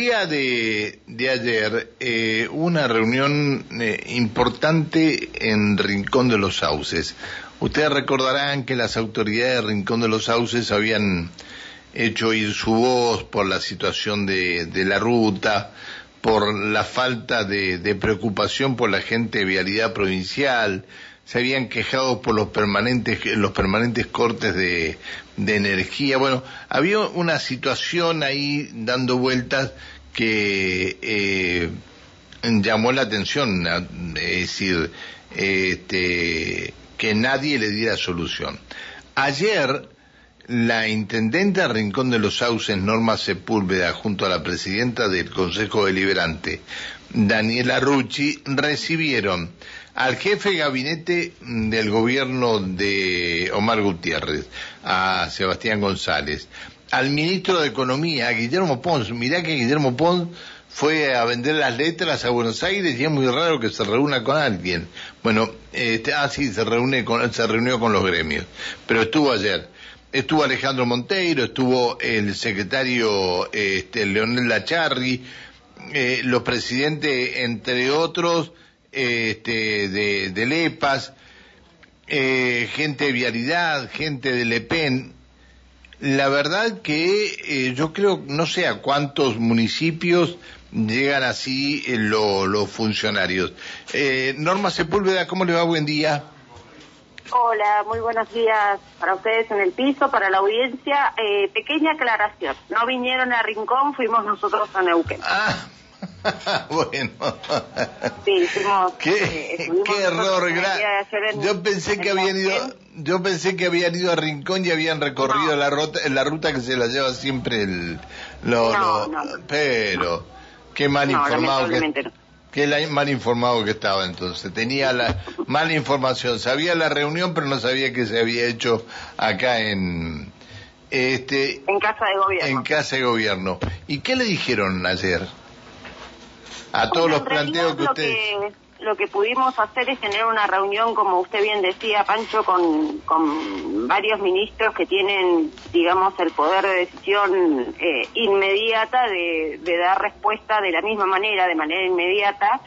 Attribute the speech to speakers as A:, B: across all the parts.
A: día de, ayer eh, una reunión eh, importante en Rincón de los Sauces. Ustedes recordarán que las autoridades de Rincón de los Sauces habían hecho oír su voz por la situación de, de la ruta, por la falta de, de preocupación por la gente de vialidad provincial, se habían quejado por los permanentes, los permanentes cortes de, de energía. Bueno, había una situación ahí dando vueltas que eh, llamó la atención, es decir, este, que nadie le diera solución. Ayer, la intendente de Rincón de los Sauces, Norma Sepúlveda, junto a la presidenta del Consejo Deliberante, Daniela Rucci, recibieron al jefe de gabinete del gobierno de Omar Gutiérrez, a Sebastián González, al ministro de Economía, a Guillermo Pons. Mirá que Guillermo Pons fue a vender las letras a Buenos Aires y es muy raro que se reúna con alguien. Bueno, este, ah, sí, se, reúne con, se reunió con los gremios, pero estuvo ayer. Estuvo Alejandro Monteiro, estuvo el secretario este, Leonel Lacharri, eh, los presidentes, entre otros, este, de, de LEPAS, eh, gente de Vialidad, gente de LEPEN. La verdad que eh, yo creo, no sé a cuántos municipios llegan así eh, los funcionarios. Eh, Norma Sepúlveda, ¿cómo le va? Buen día.
B: Hola, muy buenos días para ustedes en el piso, para la audiencia. Eh, pequeña aclaración, no vinieron a Rincón, fuimos nosotros a Neuquén.
A: Ah, bueno.
B: Sí, hicimos,
A: qué,
B: eh,
A: qué error
B: en-
A: Yo pensé
B: en
A: que habían ido, yo pensé que habían ido a Rincón y habían recorrido
B: No.
A: la ruta, la ruta que se la lleva siempre el, lo,
B: No,
A: lo-
B: no,
A: pero qué mal informado que. Qué mal informado que estaba entonces. Tenía la mala información, sabía la reunión pero no sabía que se había hecho acá en este
B: En casa de gobierno.
A: en casa de gobierno. ¿Y qué le dijeron ayer? A todos
B: Bueno,
A: los planteos que ustedes
B: que, lo que pudimos hacer es tener una reunión, como usted bien decía, Pancho, con, con varios ministros que tienen, digamos, el poder de decisión eh, inmediata de, de dar respuesta de la misma manera, de manera inmediata,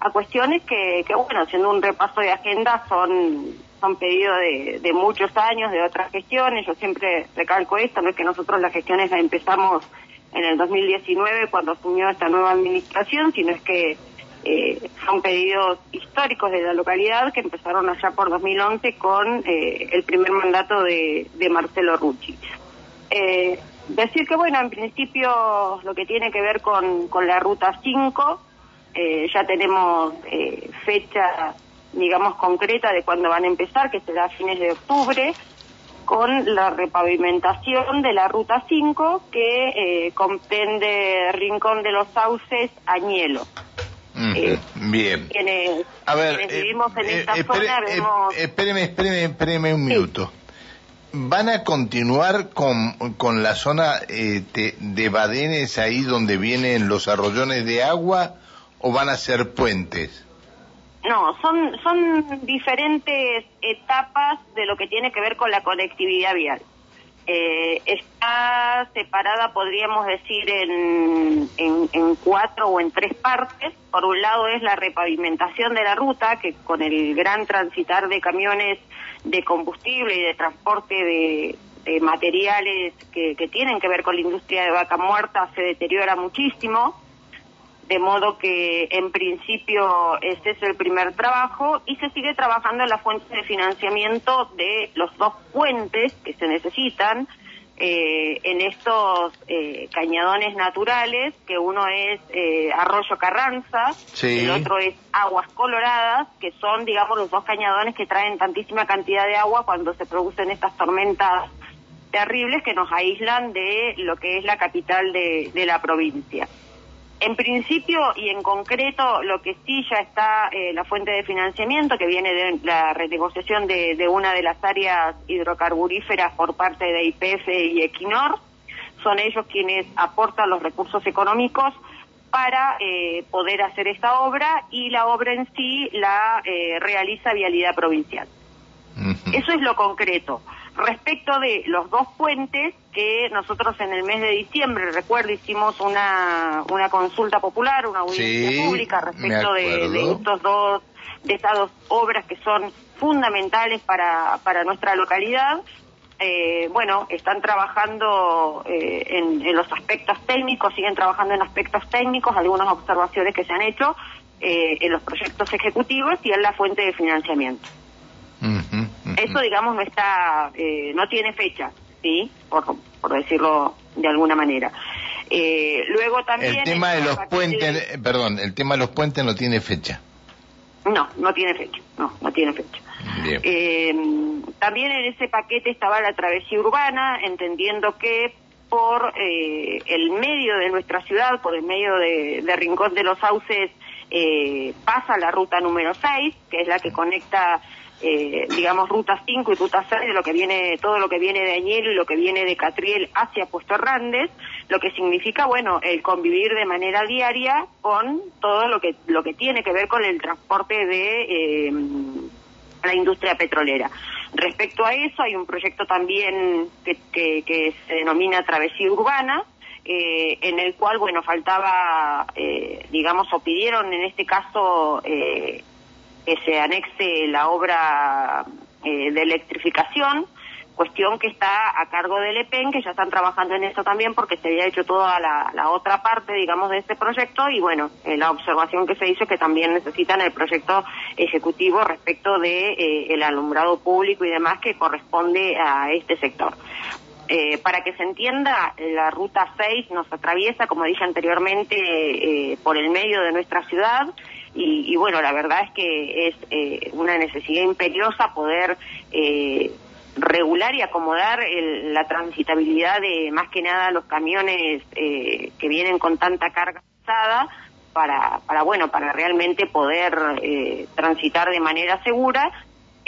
B: a cuestiones que, que bueno, haciendo un repaso de agenda, son, son pedidos de, de muchos años, de otras gestiones. Yo siempre recalco esto, no es que nosotros las gestiones las empezamos en el 2019 cuando asumió esta nueva administración, sino es que eh, son pedidos históricos de la localidad que empezaron allá por 2011 con eh, el primer mandato de, de Marcelo Rucci. Eh, decir que, bueno, en principio lo que tiene que ver con, con la Ruta 5, eh, ya tenemos eh, fecha, digamos, concreta de cuándo van a empezar, que será a fines de octubre, con la repavimentación de la Ruta 5 que eh, comprende Rincón de los Sauces, Añelo. Eh,
A: Bien.
B: Quienes,
A: A ver,
B: quienes
A: eh,
B: vivimos en
A: eh,
B: esta
A: espere-
B: zona vemos...
A: espéreme, espéreme, espéreme un minuto. ¿Van a continuar con, con la zona de Badenes ahí donde vienen los arroyones de agua o van a ser puentes?
B: No, son, son diferentes etapas de lo que tiene que ver con la conectividad vial. Eh, está separada, podríamos decir, en, en, cuatro o en tres partes. Por un lado es la repavimentación de la ruta, que con el gran transitar de camiones de combustible y de transporte de, de materiales que, que tienen que ver con la industria de vaca muerta se deteriora muchísimo de modo que en principio ese es el primer trabajo y se sigue trabajando en la fuente de financiamiento de los dos puentes que se necesitan eh, en estos eh, cañadones naturales, que uno es eh, Arroyo Carranza,
A: Sí.
B: el otro es Aguas Coloradas, que son, digamos, los dos cañadones que traen tantísima cantidad de agua cuando se producen estas tormentas terribles que nos aíslan de lo que es la capital de, de la provincia. En principio y en concreto, lo que sí ya está eh, la fuente de financiamiento, que viene de la renegociación de, de una de las áreas hidrocarburíferas por parte de IPF y Equinor, son ellos quienes aportan los recursos económicos para eh, poder hacer esta obra y la obra en sí la eh, realiza Vialidad Provincial. Eso es lo concreto. Respecto de los dos puentes que nosotros en el mes de diciembre, recuerdo, hicimos una, una consulta popular, una audiencia pública respecto de, de, estos dos, de estas dos obras que son fundamentales para, para nuestra localidad. Eh, bueno, están trabajando eh, en, en, los aspectos técnicos, siguen trabajando en aspectos técnicos, algunas observaciones que se han hecho eh, en los proyectos ejecutivos y en la fuente de financiamiento. Eso, digamos, no está, eh, no tiene fecha, ¿sí? Por, por decirlo de alguna manera. Eh, luego también...
A: El tema de los puentes, perdón, el tema de los puentes no tiene fecha.
B: No, no tiene fecha, no, no tiene fecha. Eh, también en ese paquete estaba la travesía urbana, entendiendo que por eh, el medio de nuestra ciudad, por el medio de, de Rincón de los Sauces, eh, pasa la ruta número 6, que es la que conecta eh, digamos, ruta 5 y ruta 6 de lo que viene, todo lo que viene de Añelo y lo que viene de Catriel hacia Puesto Hernández, lo que significa, bueno, el convivir de manera diaria con todo lo que, lo que tiene que ver con el transporte de eh, la industria petrolera. Respecto a eso, hay un proyecto también que, que, que se denomina Travesía Urbana, eh, en el cual, bueno, faltaba, eh, digamos, o pidieron en este caso eh, que se anexe la obra eh, de electrificación, cuestión que está a cargo del EPEN, que ya están trabajando en eso también porque se había hecho toda la, otra parte, digamos, de este proyecto y bueno, eh, la observación que se hizo es que también necesitan el proyecto ejecutivo respecto de eh, el alumbrado público y demás que corresponde a este sector. Eh, para que se entienda, la ruta 6 nos atraviesa, como dije anteriormente, eh, por el medio de nuestra ciudad y, bueno, la verdad es que es eh, una necesidad imperiosa poder eh, regular y acomodar la transitabilidad de más que nada los camiones eh, que vienen con tanta carga pesada para, para bueno, para realmente poder transitar de manera segura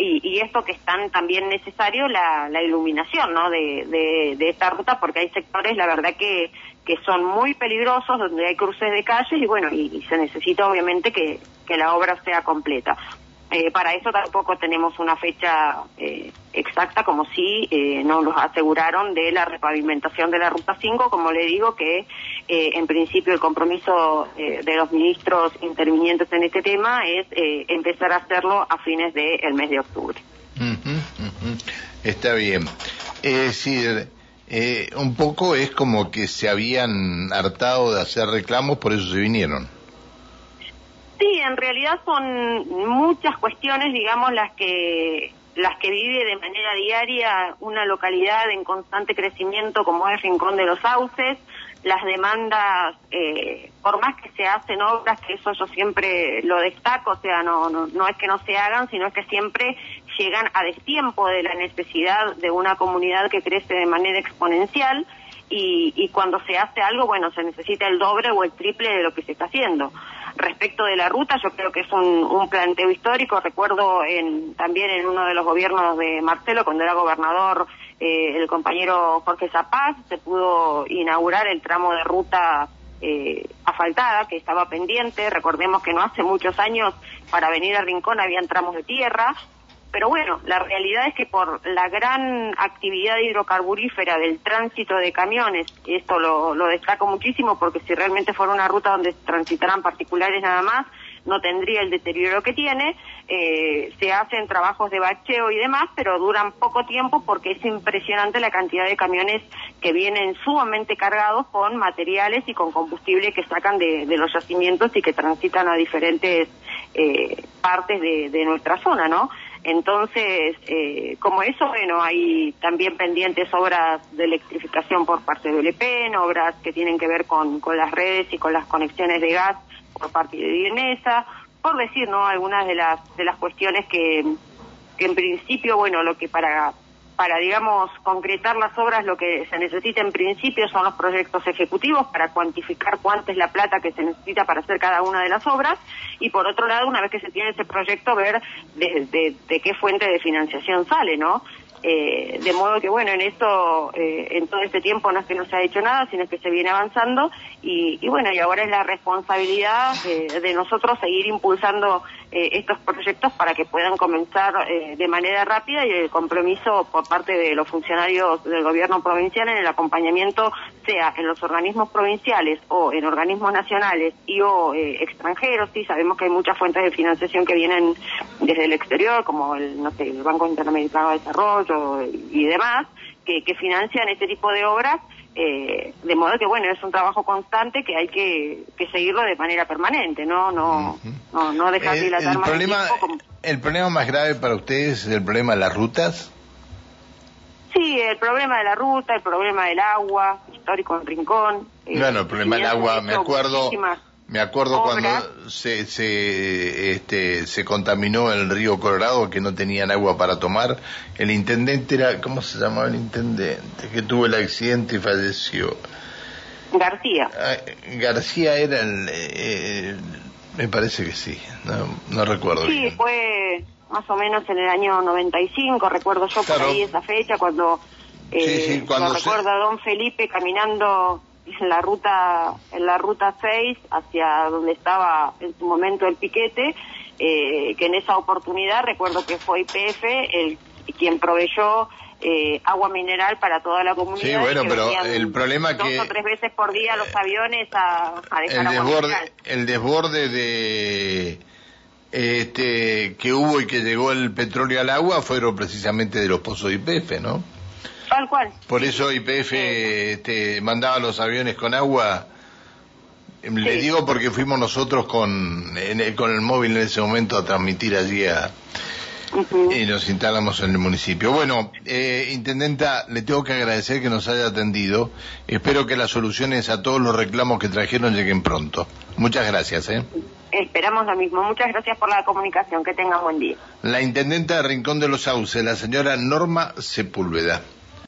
B: y, esto que es tan también necesario la, iluminación ¿no? de, de, esta ruta porque hay sectores la verdad que, que son muy peligrosos donde hay cruces de calles y bueno y, se necesita obviamente que, que, la obra sea completa eh, para eso tampoco tenemos una fecha eh, exacta como si eh, nos lo aseguraron de la repavimentación de la ruta 5 como le digo que eh, en principio el compromiso de los ministros intervinientes en este tema es empezar a hacerlo a fines del mes de octubre.
A: Está bien. Es decir un poco es como que se habían hartado de hacer reclamos por eso se vinieron
B: Sí, en realidad son muchas cuestiones, digamos, las que las que vive de manera diaria una localidad en constante crecimiento como es Rincón de los Sauces, las demandas, eh, por más que se hacen obras, que eso yo siempre lo destaco, o sea, no, no, no es que no se hagan, sino es que siempre llegan a destiempo de la necesidad de una comunidad que crece de manera exponencial y, y cuando se hace algo, bueno, se necesita el doble o el triple de lo que se está haciendo. Respecto de la ruta, yo creo que es un, planteo histórico. Recuerdo en, también en uno de los gobiernos de Marcelo, cuando era gobernador, eh, el compañero Jorge Zapaz, se pudo inaugurar el tramo de ruta eh, asfaltada que estaba pendiente. Recordemos que no hace muchos años para venir a Rincón habían tramos de tierra pero bueno, la realidad es que por la gran actividad hidrocarburífera del tránsito de camiones, esto lo, lo destaco muchísimo porque si realmente fuera una ruta donde transitaran particulares nada más, no tendría el deterioro que tiene, eh, se hacen trabajos de bacheo y demás, pero duran poco tiempo porque es impresionante la cantidad de camiones que vienen sumamente cargados con materiales y con combustible que sacan de, los yacimientos y que transitan a diferentes eh, partes de, de nuestra zona, ¿no? Entonces, eh, como eso, bueno, hay también pendientes obras de electrificación por parte del EPEN, obras que tienen que ver con, con las redes y con las conexiones de gas por parte de Dienesa, por decir, ¿no? Algunas de las, de las cuestiones que, que en principio, bueno, lo que para para, digamos, concretar las obras, lo que se necesita en principio son los proyectos ejecutivos para cuantificar cuánta es la plata que se necesita para hacer cada una de las obras y, por otro lado, una vez que se tiene ese proyecto, ver de, de, qué fuente de financiación sale, ¿no? Eh, de modo que, bueno, en esto, eh, en todo este tiempo no es que no se ha hecho nada, sino que se viene avanzando y, y bueno, y ahora es la responsabilidad eh, de nosotros seguir impulsando eh, estos proyectos para que puedan comenzar eh, de manera rápida y el compromiso por parte de los funcionarios del gobierno provincial en el acompañamiento, sea en los organismos provinciales o en organismos nacionales y o eh, extranjeros. Sí, sabemos que hay muchas fuentes de financiación que vienen desde el exterior, como el, no sé, el Banco Interamericano de Desarrollo y demás, que, que financian este tipo de obras eh, de modo que bueno es un trabajo constante que hay que, que seguirlo de manera permanente no no no, no dejar
A: Eh,
B: dilatar
A: el,
B: más
A: problema,
B: el tiempo
A: el problema más grave para ustedes es el problema de las rutas.
B: sí el problema de la ruta el problema del agua histórico en Rincón eh,
A: Bueno, el problema del agua, me acuerdo,
B: muchísimas
A: me acuerdo cuando se, se, este, se contaminó el río Colorado, que no tenían agua para tomar. El intendente era, ¿cómo se llamaba el intendente? Que tuvo el accidente y falleció.
B: García
A: Ah, García era el, eh, me parece que sí, no, no recuerdo
B: Sí,
A: bien.
B: fue más o menos en el año 95, recuerdo yo
A: Claro.
B: por ahí esa fecha, cuando, eh,
A: Sí, sí, cuando
B: lo
A: se-
B: recuerda don Felipe caminando en la ruta en la ruta 6 hacia donde estaba en su momento el piquete, eh, que en esa oportunidad recuerdo que fue IPF el quien proveyó eh, agua mineral para toda la comunidad.
A: Sí, bueno, pero el problema
B: dos
A: que-
B: o tres veces por día los aviones a, a dejar
A: el
B: agua
A: desborde,
B: mineral.
A: el desborde de este que hubo y que llegó el petróleo al agua fueron precisamente de los pozos de IPF, ¿no?
B: Tal cual.
A: Por eso IPF este, mandaba los aviones con agua. Le
B: Sí.
A: digo porque fuimos nosotros con, en el- con el móvil en ese momento a transmitir allí a, y nos instalamos en el municipio. Bueno, eh, Intendenta, le tengo que agradecer que nos haya atendido. Espero que las soluciones a todos los reclamos que trajeron lleguen pronto. Muchas gracias. ¿eh?
B: Esperamos lo mismo. Muchas gracias por la comunicación. Que tengan buen día.
A: La Intendenta de Rincón de los Sauces, la señora Norma Sepúlveda.